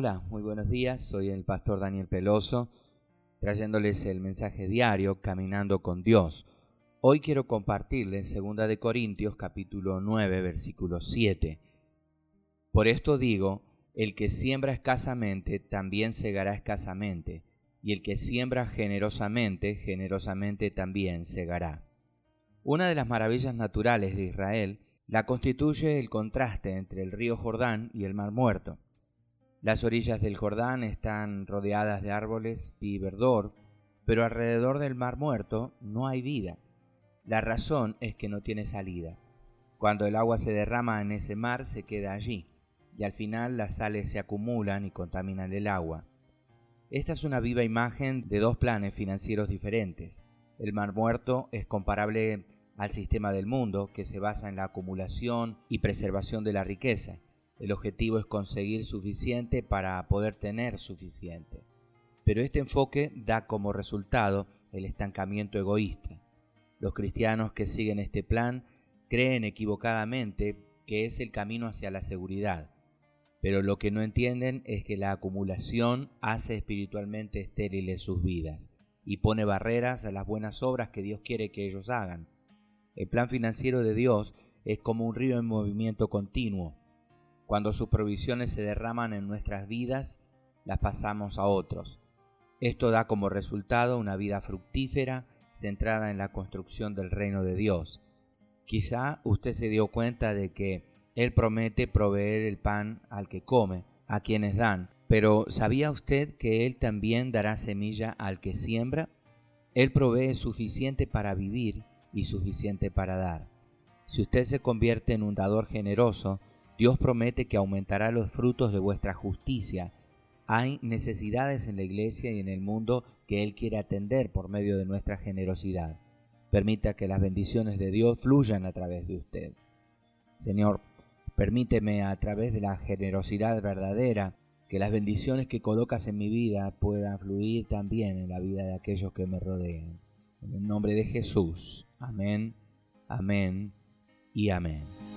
Hola, muy buenos días. Soy el pastor Daniel Peloso, trayéndoles el mensaje diario Caminando con Dios. Hoy quiero compartirles 2 de Corintios capítulo 9, versículo 7. Por esto digo, el que siembra escasamente también segará escasamente, y el que siembra generosamente, generosamente también segará. Una de las maravillas naturales de Israel la constituye el contraste entre el río Jordán y el Mar Muerto. Las orillas del Jordán están rodeadas de árboles y verdor, pero alrededor del Mar Muerto no hay vida. La razón es que no tiene salida. Cuando el agua se derrama en ese mar se queda allí, y al final las sales se acumulan y contaminan el agua. Esta es una viva imagen de dos planes financieros diferentes. El Mar Muerto es comparable al sistema del mundo que se basa en la acumulación y preservación de la riqueza. El objetivo es conseguir suficiente para poder tener suficiente. Pero este enfoque da como resultado el estancamiento egoísta. Los cristianos que siguen este plan creen equivocadamente que es el camino hacia la seguridad, pero lo que no entienden es que la acumulación hace espiritualmente estériles sus vidas y pone barreras a las buenas obras que Dios quiere que ellos hagan. El plan financiero de Dios es como un río en movimiento continuo, cuando sus provisiones se derraman en nuestras vidas, las pasamos a otros. Esto da como resultado una vida fructífera centrada en la construcción del reino de Dios. Quizá usted se dio cuenta de que Él promete proveer el pan al que come, a quienes dan, pero ¿sabía usted que Él también dará semilla al que siembra? Él provee suficiente para vivir y suficiente para dar. Si usted se convierte en un dador generoso, Dios promete que aumentará los frutos de vuestra justicia. Hay necesidades en la iglesia y en el mundo que Él quiere atender por medio de nuestra generosidad. Permita que las bendiciones de Dios fluyan a través de usted. Señor, permíteme a través de la generosidad verdadera que las bendiciones que colocas en mi vida puedan fluir también en la vida de aquellos que me rodean. En el nombre de Jesús. Amén, amén y amén.